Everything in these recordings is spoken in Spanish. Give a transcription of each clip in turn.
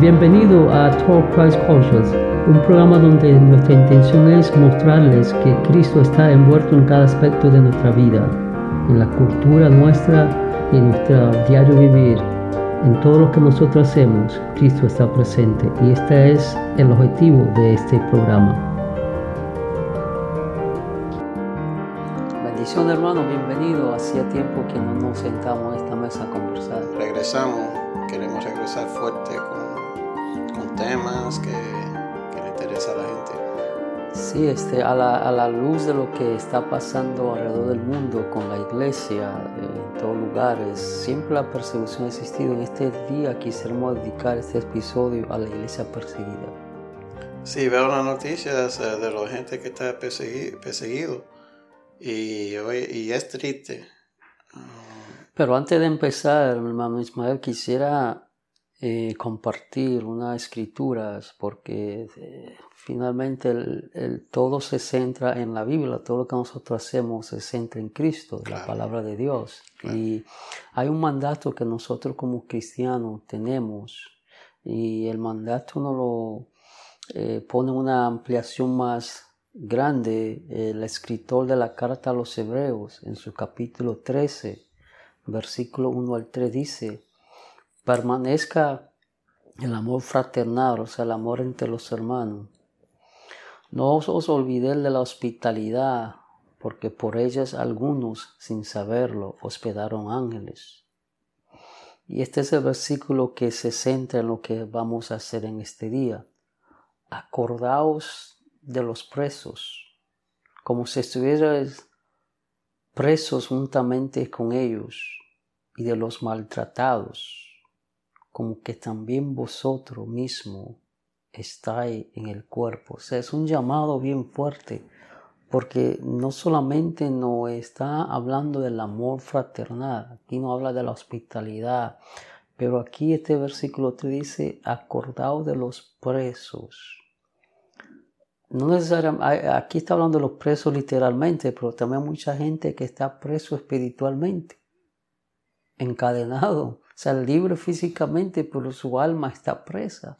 Bienvenido a Talk Christ Cultures, un programa donde nuestra intención es mostrarles que Cristo está envuelto en cada aspecto de nuestra vida, en la cultura nuestra y en nuestro diario vivir. En todo lo que nosotros hacemos, Cristo está presente y este es el objetivo de este programa. Bendición hermano, bienvenido. Hacía tiempo que no nos sentamos en esta mesa a conversar. Regresamos, queremos regresar fuerte con, con temas que, que, le interesa a la gente. Sí, este, a, la, a la luz de lo que está pasando alrededor del mundo con la iglesia, en todos lugares, siempre la persecución ha existido. En este día quisiéramos dedicar este episodio a la iglesia perseguida. Sí, veo las noticias eh, de la gente que está perseguido, perseguido y, y es triste. Pero antes de empezar, hermano Ismael, quisiera eh, compartir unas escrituras porque eh, finalmente el, el, todo se centra en la Biblia, todo lo que nosotros hacemos se centra en Cristo, claro. la palabra de Dios. Claro. Y hay un mandato que nosotros como cristianos tenemos y el mandato nos lo eh, pone una ampliación más grande. El escritor de la carta a los Hebreos en su capítulo 13, versículo 1 al 3 dice, permanezca el amor fraternal, o sea, el amor entre los hermanos. No os olvidéis de la hospitalidad, porque por ellas algunos, sin saberlo, hospedaron ángeles. Y este es el versículo que se centra en lo que vamos a hacer en este día. Acordaos de los presos, como si estuvierais presos juntamente con ellos, y de los maltratados, como que también vosotros mismos estáis en el cuerpo. O sea, es un llamado bien fuerte, porque no solamente nos está hablando del amor fraternal, aquí no habla de la hospitalidad, pero aquí este versículo te dice, acordaos de los presos. No necesariamente, aquí está hablando de los presos literalmente, pero también hay mucha gente que está preso espiritualmente, encadenado, sea, libre físicamente, pero su alma está presa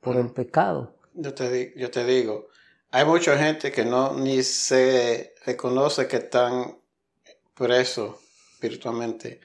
por el pecado. Yo te, yo te digo, hay mucha gente que no ni se reconoce que están presos espiritualmente.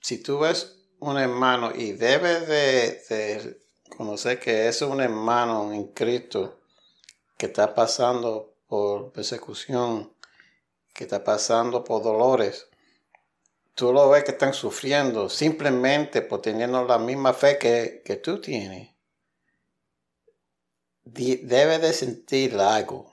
Si tú ves un hermano y debes de, de conocer que es un hermano en Cristo, que está pasando por persecución, que está pasando por dolores, tú lo ves que están sufriendo simplemente por teniendo la misma fe que, que tú tienes. Debe de sentir algo.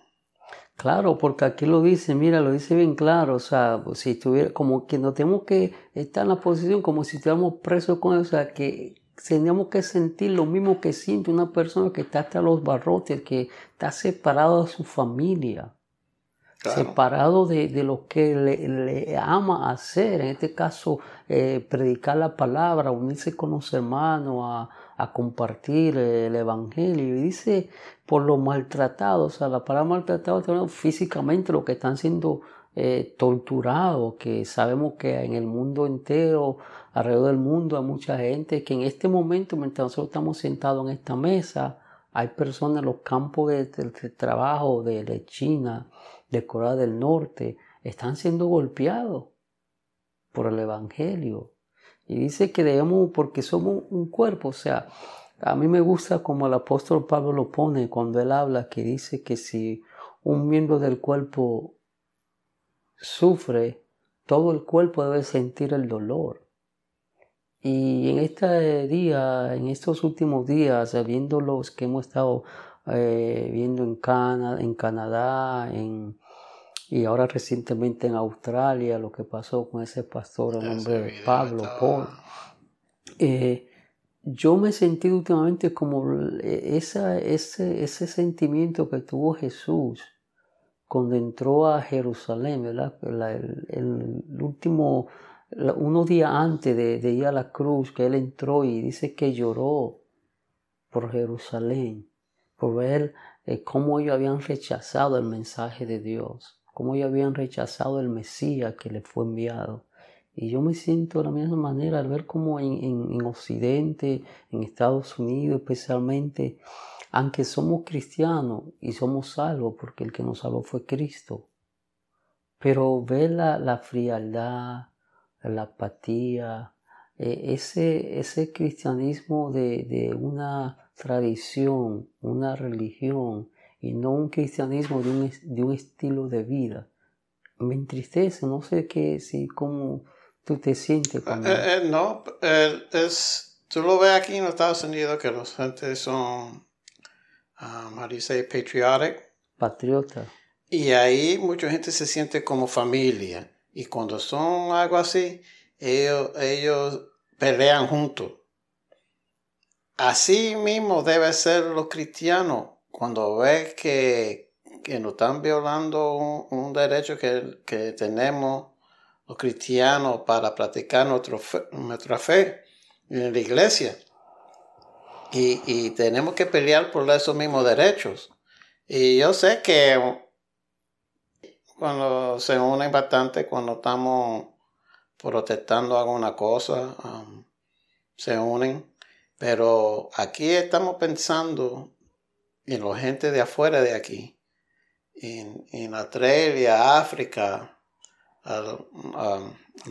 Claro, porque aquí lo dice, mira, lo dice bien claro, o sea, si estuviera, como que no tenemos que estar en la posición como si estuviéramos presos con él, o sea, que tenemos que sentir lo mismo que siente una persona que está hasta los barrotes, que está separado de su familia, separado de, de, lo que le, ama hacer, en este caso, eh, predicar la palabra, unirse con los hermanos, a, compartir el evangelio. Y dice, por lo maltratado, o sea, la palabra maltratado, físicamente, lo que están siendo eh, torturados, que sabemos que en el mundo entero, alrededor del mundo, hay mucha gente que en este momento, mientras nosotros estamos sentados en esta mesa, hay personas en los campos de trabajo de, de, China, de Corea del Norte, están siendo golpeados por el Evangelio. Y dice que debemos, porque somos un cuerpo, o sea, a mí me gusta como el apóstol Pablo lo pone cuando él habla, que dice que si un miembro del cuerpo sufre, todo el cuerpo debe sentir el dolor. Y en este día, en estos últimos días, viendo los que hemos estado eh, viendo en, Cana, en Canadá, en, y ahora recientemente en Australia, lo que pasó con ese pastor, el nombre de Pablo, Paul, eh, yo me he sentido últimamente como esa, ese, ese sentimiento que tuvo Jesús cuando entró a Jerusalén, ¿verdad? el, el, último, unos días antes de, de, ir a la cruz, que él entró y dice que lloró por Jerusalén, por ver eh, cómo ellos habían rechazado el mensaje de Dios, cómo ellos habían rechazado el Mesías que le fue enviado. Y yo me siento de la misma manera al ver como en, en Occidente, en Estados Unidos especialmente, aunque somos cristianos y somos salvos porque el que nos salvó fue Cristo, pero ver la, la frialdad, la apatía, eh, ese, ese cristianismo de, de, una tradición, una religión, y no un cristianismo de un, de un estilo de vida, me entristece, no sé qué, si, cómo tú te sientes. Cuando... Eh, eh, no, es, tú lo ves aquí en Estados Unidos que los gentes son um, how do you say, patriotic. Patriota. Y ahí mucha gente se siente como familia. Y cuando son algo así, ellos, ellos pelean juntos. Así mismo debe ser los cristianos. Cuando ves que, que nos están violando un, derecho que, que, tenemos los cristianos para practicar nuestro nuestra fe en la iglesia y, y tenemos que pelear por esos mismos derechos. Y yo sé que cuando se unen bastante, cuando estamos protestando alguna cosa, um, se unen. Pero aquí estamos pensando en la gente de afuera de aquí, en, en Australia, África,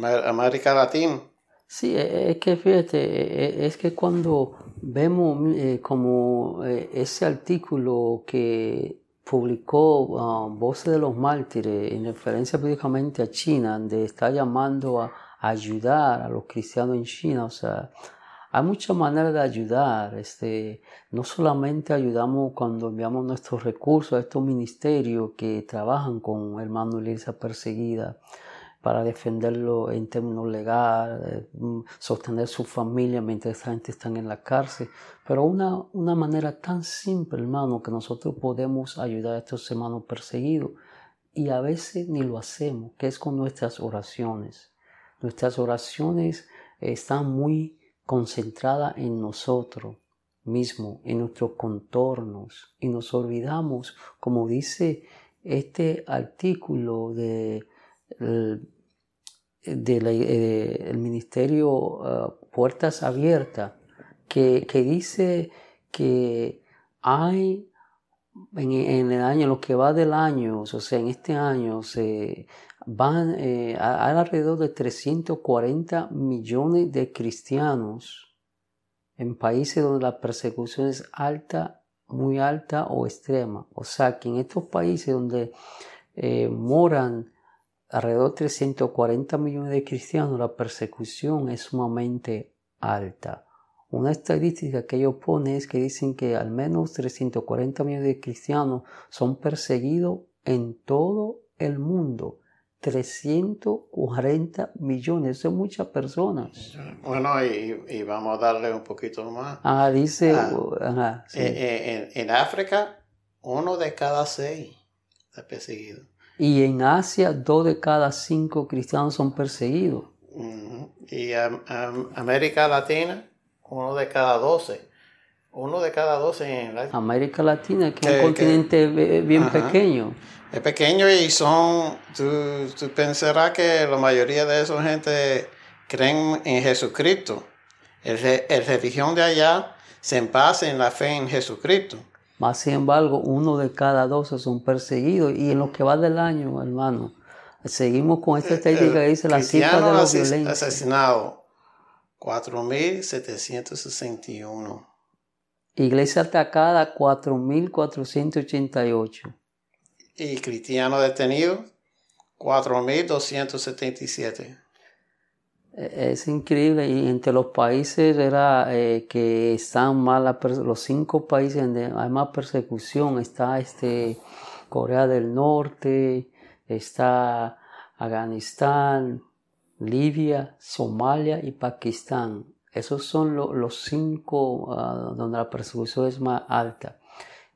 América Latina. Sí, e, es que fíjate, e, e, es que cuando vemos eh, como ese artículo que publicó uh, Voces de los Mártires en referencia prácticamente a China, donde está llamando a, ayudar a los cristianos en China, o sea, hay muchas maneras de ayudar, este, no solamente ayudamos cuando enviamos nuestros recursos a estos ministerios que trabajan con hermanos y iglesia perseguida, para defenderlo en términos legales, mm, sostener su familia mientras esa gente está en la cárcel. Pero una, una manera tan simple, hermano, que nosotros podemos ayudar a estos hermanos perseguidos y a veces ni lo hacemos, que es con nuestras oraciones. Nuestras oraciones están muy concentradas en nosotros mismos, en nuestros contornos, y nos olvidamos, como dice este artículo de del eh, ministerio eh, Puertas Abiertas, que, que, dice que hay en, en, el año, lo que va del año, o sea, en este año se van eh, alrededor de 340 millones de cristianos en países donde la persecución es alta, muy alta o extrema. O sea, que en estos países donde moran alrededor de 340 millones de cristianos, la persecución es sumamente alta. Una estadística que ellos ponen es que dicen que al menos 340 millones de cristianos son perseguidos en todo el mundo. 340 millones, son muchas personas. Bueno, y, vamos a darle un poquito más. Ah, dice, ah, eh, eh, en, en África, uno de cada seis está perseguido. Y en Asia, dos de cada cinco cristianos son perseguidos. Y en América Latina, uno de cada doce. Uno de cada doce en la... América Latina, que, es un continente bien pequeño. Es pequeño y son, tú, tú pensarás que la mayoría de esa gente creen en Jesucristo. El, el religión de allá se basa en la fe en Jesucristo. Más sin embargo, uno de cada dos son perseguidos. Y en lo que va del año, hermano, seguimos con esta estadística que dice la cifra de los asesinado 4.761. Iglesia atacada 4.488. Y cristiano detenido 4.277. E-, es increíble y entre los países era eh, que están mal los cinco países donde hay más persecución está este Corea del Norte, está Afganistán, Libia, Somalia y Pakistán. Esos son los cinco ah, donde la persecución es más alta.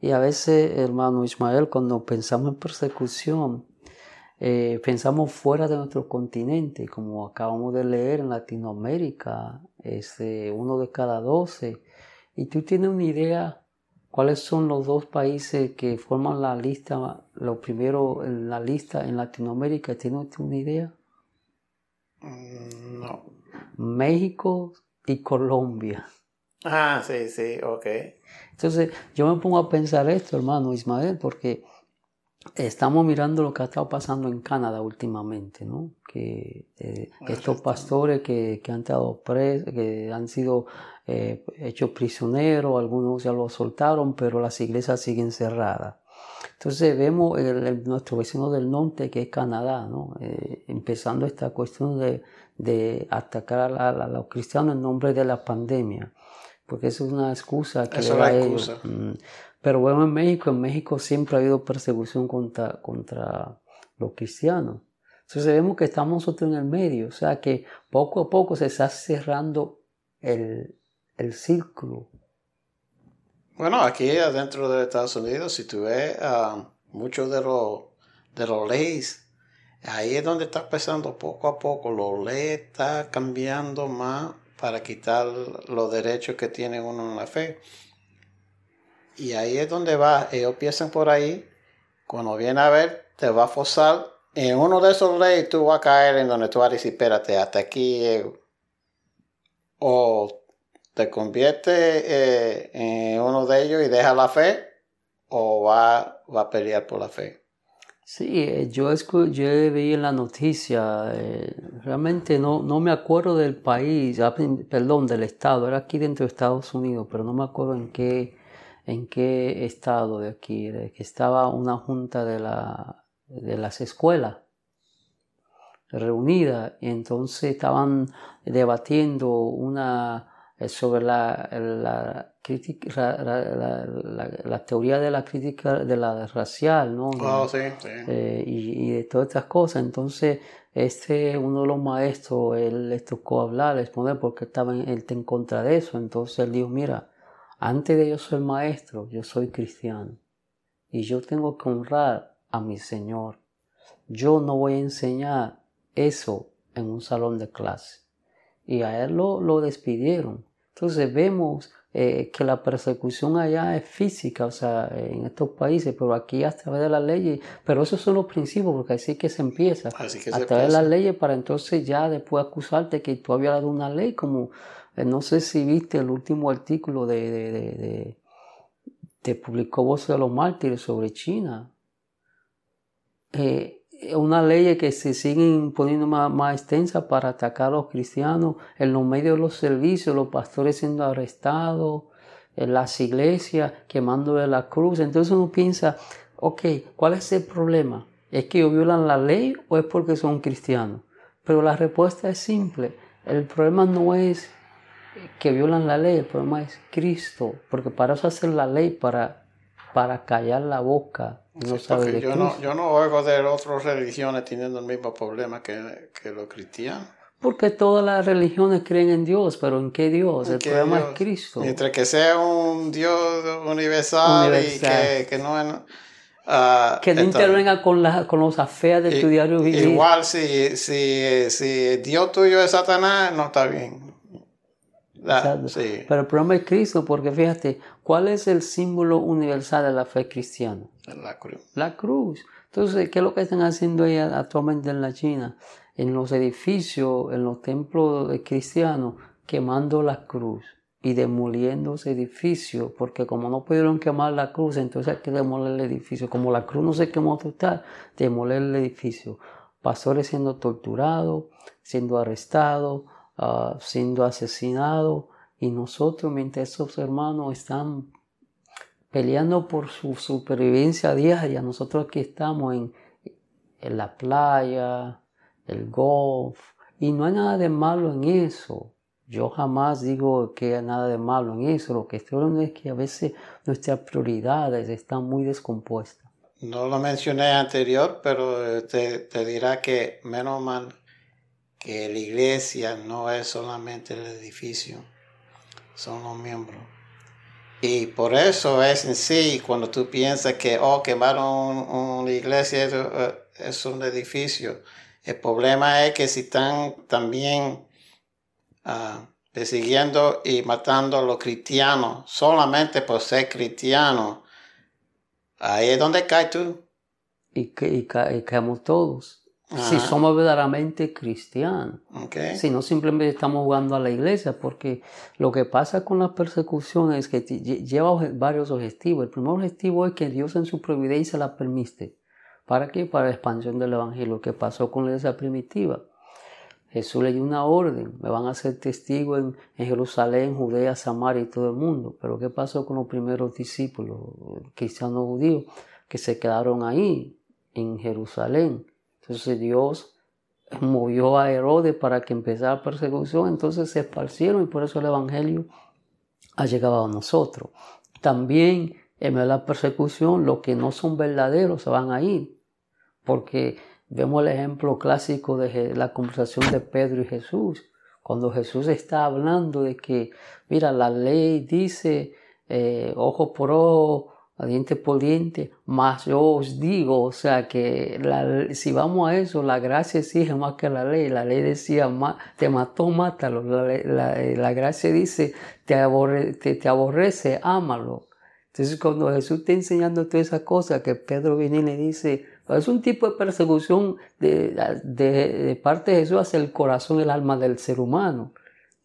Y a veces, hermano Ismael, cuando pensamos en persecución, eh, pensamos fuera de nuestro continente, como acabamos de leer en Latinoamérica, es este, uno de cada doce. Y tú tienes una idea cuáles son los dos países que forman la lista, lo primero en la lista en Latinoamérica, ¿tienes una idea? Mm, No. México y Colombia. Ah, sí, sí, ok. Entonces, yo me pongo a pensar esto, hermano Ismael, porque estamos mirando lo que ha estado pasando en Canadá últimamente, ¿no? Que eh, Ah, estos pastores que, que han estado presos, que han sido eh, hechos prisioneros, algunos ya los soltaron, pero las iglesias siguen cerradas. Entonces vemos el- el- nuestro vecino del norte, que es Canadá, ¿no? Eh, empezando esta cuestión de, de atacar a, la- a los cristianos en nombre de la pandemia, porque eso es una excusa que Eso le da es la a ellos. excusa. Mm. Pero bueno, en México, en México siempre ha habido persecución contra, contra los cristianos. Entonces vemos que estamos nosotros en el medio, o sea que poco a poco se está cerrando el, el círculo. Bueno, aquí adentro de Estados Unidos, si tú ves ah, muchos de los de los leyes, ahí es donde está empezando poco a poco. Los leyes está cambiando más para quitar los derechos que tiene uno en la fe. Y ahí es donde va. Ellos piensan por ahí. Cuando viene a ver, te va a forzar. En uno de esos leyes tú vas a caer en donde tú vas a decir, espérate, hasta aquí. O te convierte eh, en uno de ellos y deja la fe o va, va a pelear por la fe. Sí, eh, yo, escu- yo vi en la noticia, eh, realmente no, no me acuerdo del país, ah, perdón, del estado, era aquí dentro de Estados Unidos, pero no me acuerdo en qué, en qué estado de aquí, de que estaba una junta de, la, de las escuelas reunida. Y entonces estaban debatiendo una sobre la, la, crítica, la, la- la- la teoría de la crítica de la racial, ¿no? Oh, sí, sí. eh, y, y de todas estas cosas. Entonces, este, uno de los maestros, él les tocó hablar, exponer, porque estaba en, él está en contra de eso. Entonces él dijo, mira, antes de yo ser maestro, yo soy cristiano. Y yo tengo que honrar a mi Señor. Yo no voy a enseñar eso en un salón de clase. Y a él lo, lo despidieron. Entonces vemos eh, que la persecución allá es física, o sea, en estos países, pero aquí a través de las leyes, pero esos son los principios, porque así que se empieza. Así que a se través de las leyes para entonces ya después acusarte que tú habías dado una ley, como eh, no sé si viste el último artículo de, de, de, de- de publicó Voz de los Mártires sobre China. Eh, una ley que se siguen poniendo más, más extensa para atacar a los cristianos en los medios de los servicios, los pastores siendo arrestados, en las iglesias quemándole la cruz. Entonces uno piensa, ok, ¿cuál es el problema? ¿Es que ellos violan la ley o es porque son cristianos? Pero la respuesta es simple. El problema no es que violan la ley, el problema es Cristo, porque para eso hacer la ley, para, para callar la boca. Y No Sí, sabe de yo no, yo no oigo de otras religiones teniendo el mismo problema que, que los cristianos. Porque todas las religiones creen en Dios, pero ¿en qué Dios? El Que problema Dios- es Cristo. Mientras que sea un Dios universal, Universal. y que, que no es... ah, Que no intervenga con, la, con los afeas de tu I- diario vivir. Igual si, si, si Dios tuyo es Satanás, no está bien. Sí, Pero el problema es Cristo, porque fíjate, ¿cuál es el símbolo universal de la fe cristiana? la cruz. La cruz. Entonces, ¿qué es lo que están haciendo ahí actualmente en la China? En los edificios, en los templos cristianos, quemando la cruz y demoliendo ese edificio, porque como no pudieron quemar la cruz, entonces hay que demoler el edificio. Como la cruz no se quemó total, demoler el edificio. Pastores siendo torturados, siendo arrestados, ah, siendo asesinados, y nosotros, mientras esos hermanos están peleando por su supervivencia diaria. Nosotros aquí estamos en, en la playa, el golf, y no hay nada de malo en eso. Yo jamás digo que hay nada de malo en eso. Lo que estoy hablando es que a veces nuestras prioridades están muy descompuestas. No lo mencioné anterior, pero eh, te, te dirá que menos mal que la iglesia no es solamente el edificio, son los miembros. Y por eso es en sí, cuando tú piensas que, oh, quemaron un- una iglesia, eh, es un edificio. El problema es que si están también ah, persiguiendo y matando a los cristianos solamente por ser cristianos, ahí es donde caes tú. Y, y caemos todos. Si somos verdaderamente cristianos. Okay. Si no simplemente estamos jugando a la iglesia, porque lo que pasa con la persecución es que lleva varios objetivos. El primer objetivo es que Dios en su providencia la permite. ¿Para qué? Para la expansión del evangelio, que pasó con la iglesia primitiva. Jesús le dio una orden, me van a ser testigos en, en, Jerusalén, Judea, Samaria y todo el mundo. Pero ¿qué pasó con los primeros discípulos, cristianos judíos, que se quedaron ahí, en Jerusalén? Entonces Dios movió a Herodes para que empezara persecución, entonces se esparcieron y por eso el Evangelio ha llegado a nosotros. También en la persecución los que no son verdaderos se van a ir, porque vemos el ejemplo clásico de la conversación de Pedro y Jesús, cuando Jesús está hablando de que, mira, la ley dice eh, ojo por ojo, diente por diente, yo os digo, o sea que si vamos a eso, la gracia exige más que la ley. La ley decía, te mató, mátalo. La, gracia dice, te, te, aborrece, ámalo. Entonces cuando Jesús está enseñando todas esas cosas, que Pedro viene y le dice, es un tipo de persecución de, de, parte de Jesús hacia el corazón, el alma del ser humano.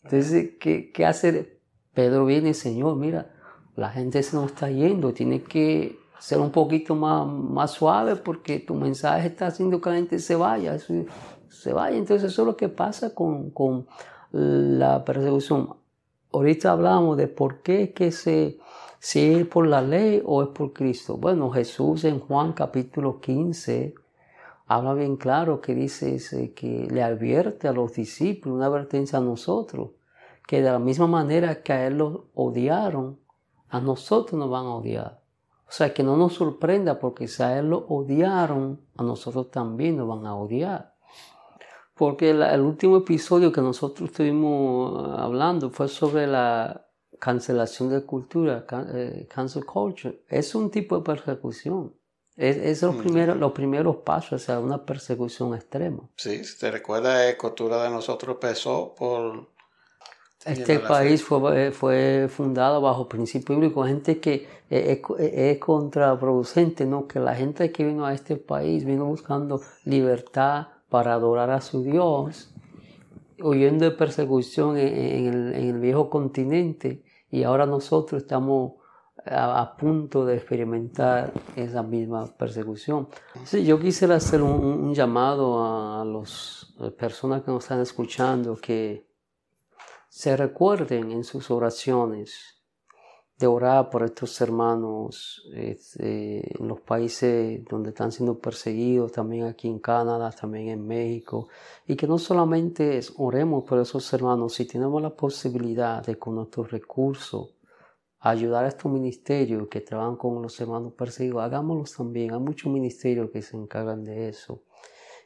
Entonces, ¿qué, qué hace? Pedro viene, Señor, mira, la gente se nos está yendo, tiene que ser un poquito más, más suave porque tu mensaje está haciendo que la gente se vaya, se vaya. Entonces eso es lo que pasa con, con la persecución. Ahorita hablamos de por qué que se, si es por la ley o es por Cristo. Bueno, Jesús en Juan capítulo 15 habla bien claro que dice que le advierte a los discípulos, una advertencia a nosotros, que de la misma manera que a él lo odiaron, a nosotros nos van a odiar. O sea, que no nos sorprenda porque si a él lo odiaron, a nosotros también nos van a odiar. Porque el, último episodio que nosotros estuvimos eh, hablando fue sobre la cancelación de cultura, eh, cancel culture. Es un tipo de persecución. Es, es los, primeros, los primeros pasos hacia una persecución extrema. Sí, si te recuerda, la cultura de nosotros empezó por este país fue, eh, fue fundado bajo principio bíblico, gente que es, es, contraproducente, ¿no? Que la gente que vino a este país vino buscando libertad para adorar a su Dios, huyendo de persecución en, el, en el, viejo continente, y ahora nosotros estamos a, punto de experimentar esa misma persecución. Sí, yo quisiera hacer un, un llamado a las personas que nos están escuchando que se recuerden en sus oraciones de orar por estos hermanos este, en los países donde están siendo perseguidos, también aquí en Canadá, también en México, y que no solamente oremos por esos hermanos, si tenemos la posibilidad de con nuestros recursos ayudar a estos ministerios que trabajan con los hermanos perseguidos, hagámoslos también. Hay muchos ministerios que se encargan de eso.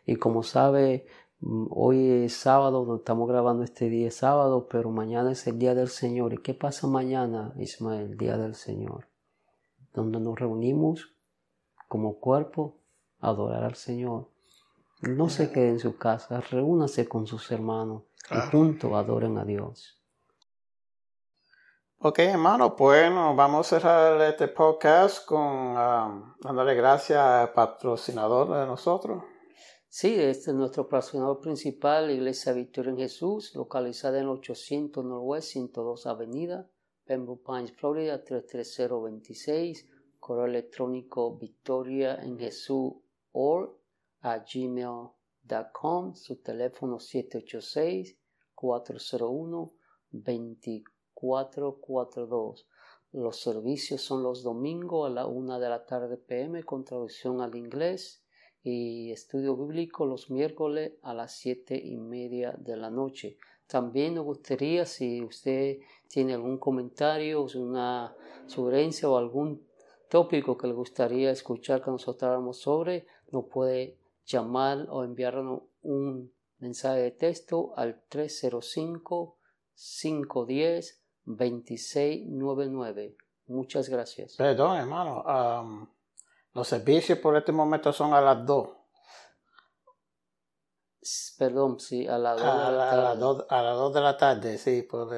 Y como sabe, hoy es sábado, estamos grabando este día es sábado, pero mañana es el día del Señor. ¿Y qué pasa mañana, Ismael? El día del Señor. Donde nos reunimos como cuerpo a adorar al Señor. No se quede en su casa, reúnase con sus hermanos y juntos adoren a Dios. Ok, hermano, bueno, vamos a cerrar este podcast con um, dándole gracias al patrocinador de nosotros. Sí, este es nuestro patrocinador principal, la Iglesia Victoria en Jesús, localizada en 800 Norwest 102 Avenida, Pembroke Pines, Florida 33026, correo electrónico victoria en Jesús a gmail.com, su teléfono 786-401-2442. Los servicios son los domingos a la una de la tarde pm con traducción al inglés y estudio bíblico los miércoles a las siete y media de la noche. También nos gustaría, si usted tiene algún comentario, una sugerencia o algún tópico que le gustaría escuchar que nosotros hablamos sobre, nos puede llamar o enviarnos un mensaje de texto al 305-510-2699. Muchas gracias. Perdón, hermano. Los servicios por este momento son a las 2. Perdón, sí, a las 2 de la tarde. A, las 2 de la tarde, sí, por,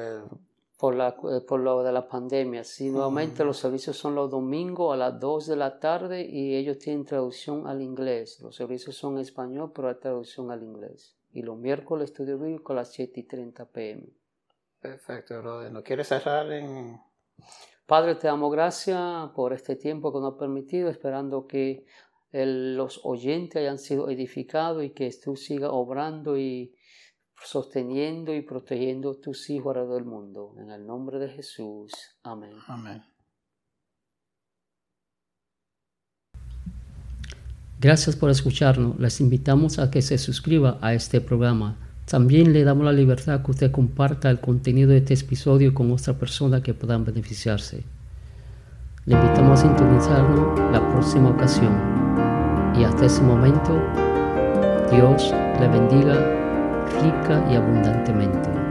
por, la, eh, por lo de la pandemia. Sí, nuevamente los servicios son los domingos a las 2 de la tarde y ellos tienen traducción al inglés. Los servicios son en español, pero hay traducción al inglés. Y los miércoles estudio bíblico a las 7 y 30 pm. Perfecto, brother. ¿No quieres cerrar en...? Padre, te damos gracias por este tiempo que nos ha permitido, esperando que los oyentes hayan sido edificados y que tú sigas obrando y sosteniendo y protegiendo tus hijos alrededor del mundo. En el nombre de Jesús. Amén. Amén. Gracias por escucharnos. Les invitamos a que se suscriba a este programa. También le damos la libertad que usted comparta el contenido de este episodio con otra persona que puedan beneficiarse. Le invitamos a sintonizarnos la próxima ocasión. Y hasta ese momento, Dios le bendiga rica y abundantemente.